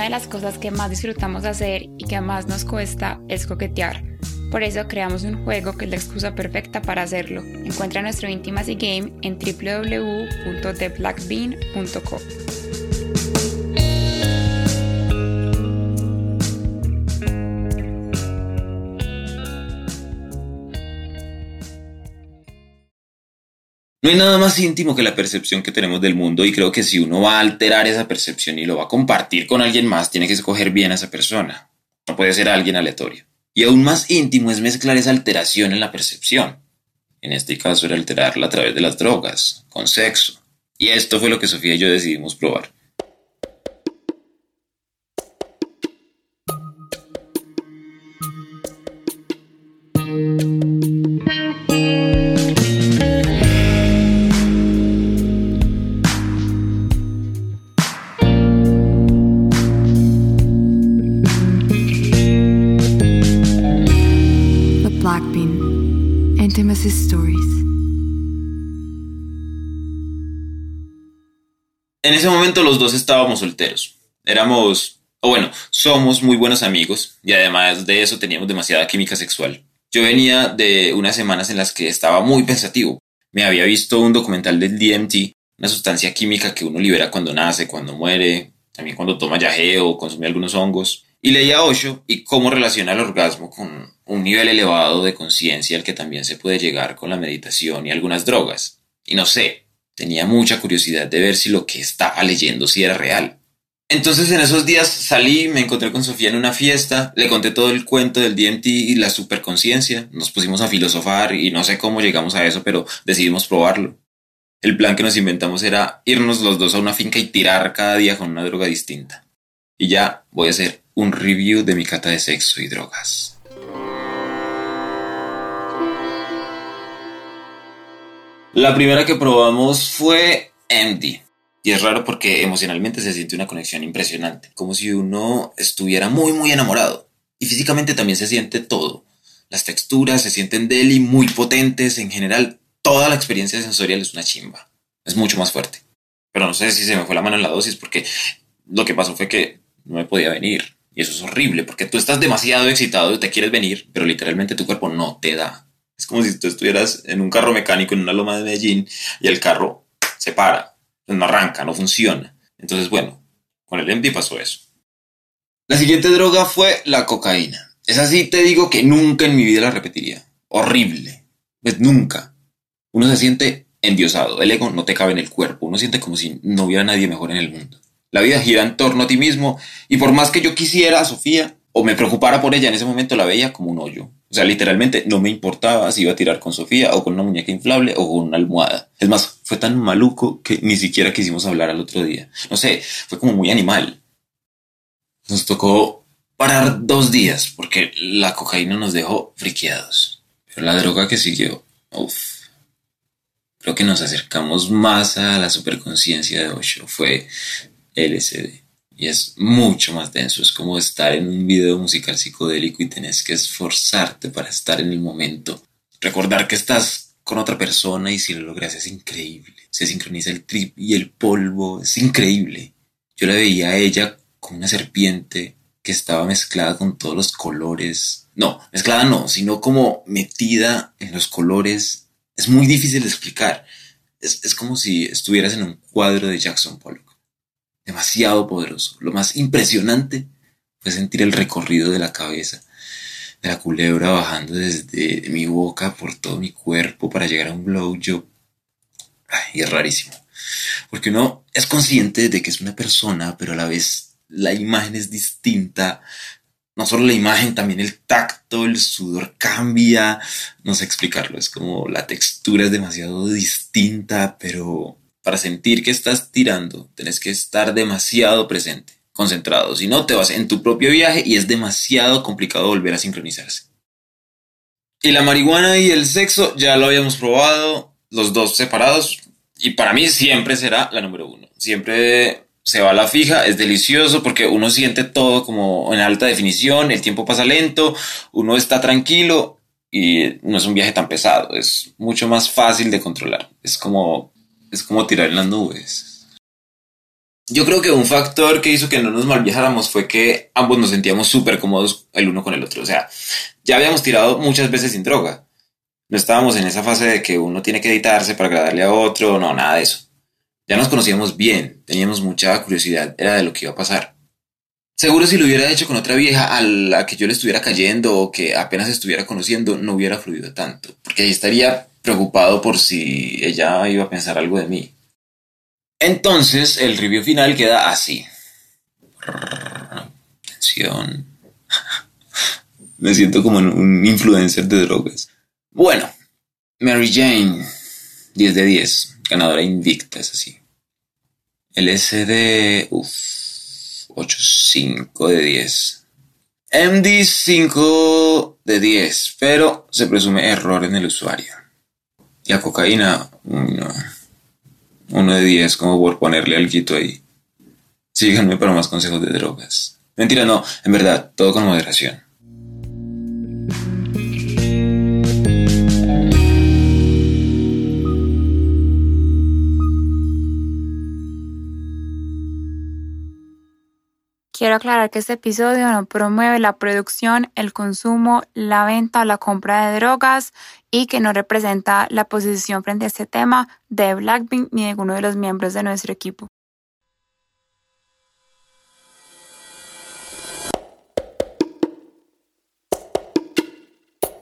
una de las cosas que más disfrutamos hacer y que más nos cuesta es coquetear. Por eso creamos un juego que es la excusa perfecta para hacerlo. Encuentra nuestro Intimacy Game en www.theblackbean.co. No hay nada más íntimo que la percepción que tenemos del mundo y creo que si uno va a alterar esa percepción y lo va a compartir con alguien más, tiene que escoger bien a esa persona. No puede ser alguien aleatorio. Y aún más íntimo es mezclar esa alteración en la percepción. En este caso era alterarla a través de las drogas, con sexo. Y esto fue lo que Sofía y yo decidimos probar. En ese momento los dos estábamos solteros. Éramos, o bueno, somos muy buenos amigos y además de eso teníamos demasiada química sexual. Yo venía de unas semanas en las que estaba muy pensativo. Me había visto un documental del DMT, una sustancia química que uno libera cuando nace, cuando muere, también cuando toma yaje o consume algunos hongos. Y leía Osho y cómo relaciona el orgasmo con un nivel elevado de conciencia al que también se puede llegar con la meditación y algunas drogas. Y no sé, Tenía mucha curiosidad de ver si lo que estaba leyendo si era real. Entonces en esos días salí, me encontré con Sofía en una fiesta, le conté todo el cuento del DMT y la superconciencia, nos pusimos a filosofar y no sé cómo llegamos a eso, pero decidimos probarlo. El plan que nos inventamos era irnos los dos a una finca y tirar cada día con una droga distinta. Y ya voy a hacer un review de mi cata de sexo y drogas. La primera que probamos fue MD. Y es raro porque emocionalmente se siente una conexión impresionante, como si uno estuviera muy, muy enamorado. Y físicamente también se siente todo. Las texturas se sienten deli muy potentes. En general, toda la experiencia sensorial es una chimba. Es mucho más fuerte. Pero no sé si se me fue la mano en la dosis porque lo que pasó fue que no me podía venir. Y eso es horrible porque tú estás demasiado excitado y te quieres venir, pero literalmente tu cuerpo no te da. Es como si tú estuvieras en un carro mecánico en una loma de Medellín y el carro se para, pues no arranca, no funciona. Entonces, bueno, con el MD pasó eso. La siguiente droga fue la cocaína. Es así, te digo que nunca en mi vida la repetiría. Horrible. Pues nunca. Uno se siente endiosado. El ego no te cabe en el cuerpo. Uno siente como si no hubiera nadie mejor en el mundo. La vida gira en torno a ti mismo y por más que yo quisiera a Sofía o me preocupara por ella, en ese momento la veía como un hoyo. O sea, literalmente no me importaba si iba a tirar con Sofía o con una muñeca inflable o con una almohada. Es más, fue tan maluco que ni siquiera quisimos hablar al otro día. No sé, fue como muy animal. Nos tocó parar dos días porque la cocaína nos dejó friqueados. Pero la droga que siguió, uff, creo que nos acercamos más a la superconciencia de Osho. Fue LSD y es mucho más denso. Es como estar en un video musical psicodélico y tenés que esforzarte para estar en el momento. Recordar que estás con otra persona y si lo logras es increíble. Se sincroniza el trip y el polvo, es increíble. Yo la veía a ella como una serpiente que estaba mezclada con todos los colores. No, mezclada no, sino como metida en los colores. Es muy difícil de explicar. Es, es como si estuvieras en un cuadro de Jackson Pollock demasiado poderoso. Lo más impresionante fue sentir el recorrido de la cabeza, de la culebra bajando desde mi boca por todo mi cuerpo para llegar a un blowjob. Y es rarísimo. Porque uno es consciente de que es una persona, pero a la vez la imagen es distinta. No solo la imagen, también el tacto, el sudor cambia. No sé explicarlo. Es como la textura es demasiado distinta, pero para sentir que estás tirando, tenés que estar demasiado presente, concentrado. Si no, te vas en tu propio viaje y es demasiado complicado volver a sincronizarse. Y la marihuana y el sexo ya lo habíamos probado, los dos separados, y para mí siempre será la número uno. Siempre se va a la fija, es delicioso porque uno siente todo como en alta definición, el tiempo pasa lento, uno está tranquilo y no es un viaje tan pesado, es mucho más fácil de controlar. Es como es como tirar en las nubes. Yo creo que un factor que hizo que no nos malviajáramos fue que ambos nos sentíamos súper cómodos el uno con el otro. O sea, ya habíamos tirado muchas veces sin droga. No estábamos en esa fase de que uno tiene que editarse para agradarle a otro, no, nada de eso. Ya nos conocíamos bien, teníamos mucha curiosidad, era de lo que iba a pasar. Seguro si lo hubiera hecho con otra vieja a la que yo le estuviera cayendo o que apenas estuviera conociendo, no hubiera fluido tanto, porque ahí estaría preocupado por si ella iba a pensar algo de mí. Entonces, el review final queda así. Atención. Me siento como un influencer de drogas. Bueno, Mary Jane, 10 de 10, ganadora invicta, es así. LSD, uff 8.5 de 10. MD 5 de 10, pero se presume error en el usuario. Y a cocaína, no. 1 de 10, como por ponerle algo ahí. Síganme para más consejos de drogas. Mentira, no, en verdad, todo con moderación. Quiero aclarar que este episodio no promueve la producción, el consumo, la venta o la compra de drogas y que no representa la posición frente a este tema de Blackpink ni de ninguno de los miembros de nuestro equipo.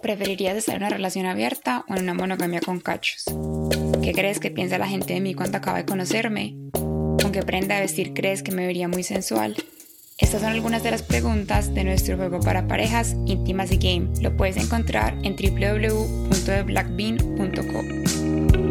¿Preferirías estar en una relación abierta o en una monogamia con cachos? ¿Qué crees que piensa la gente de mí cuando acaba de conocerme? ¿Con qué prenda de vestir crees que me vería muy sensual? Estas son algunas de las preguntas de nuestro juego para parejas Intimacy Game. Lo puedes encontrar en www.theblackbean.co.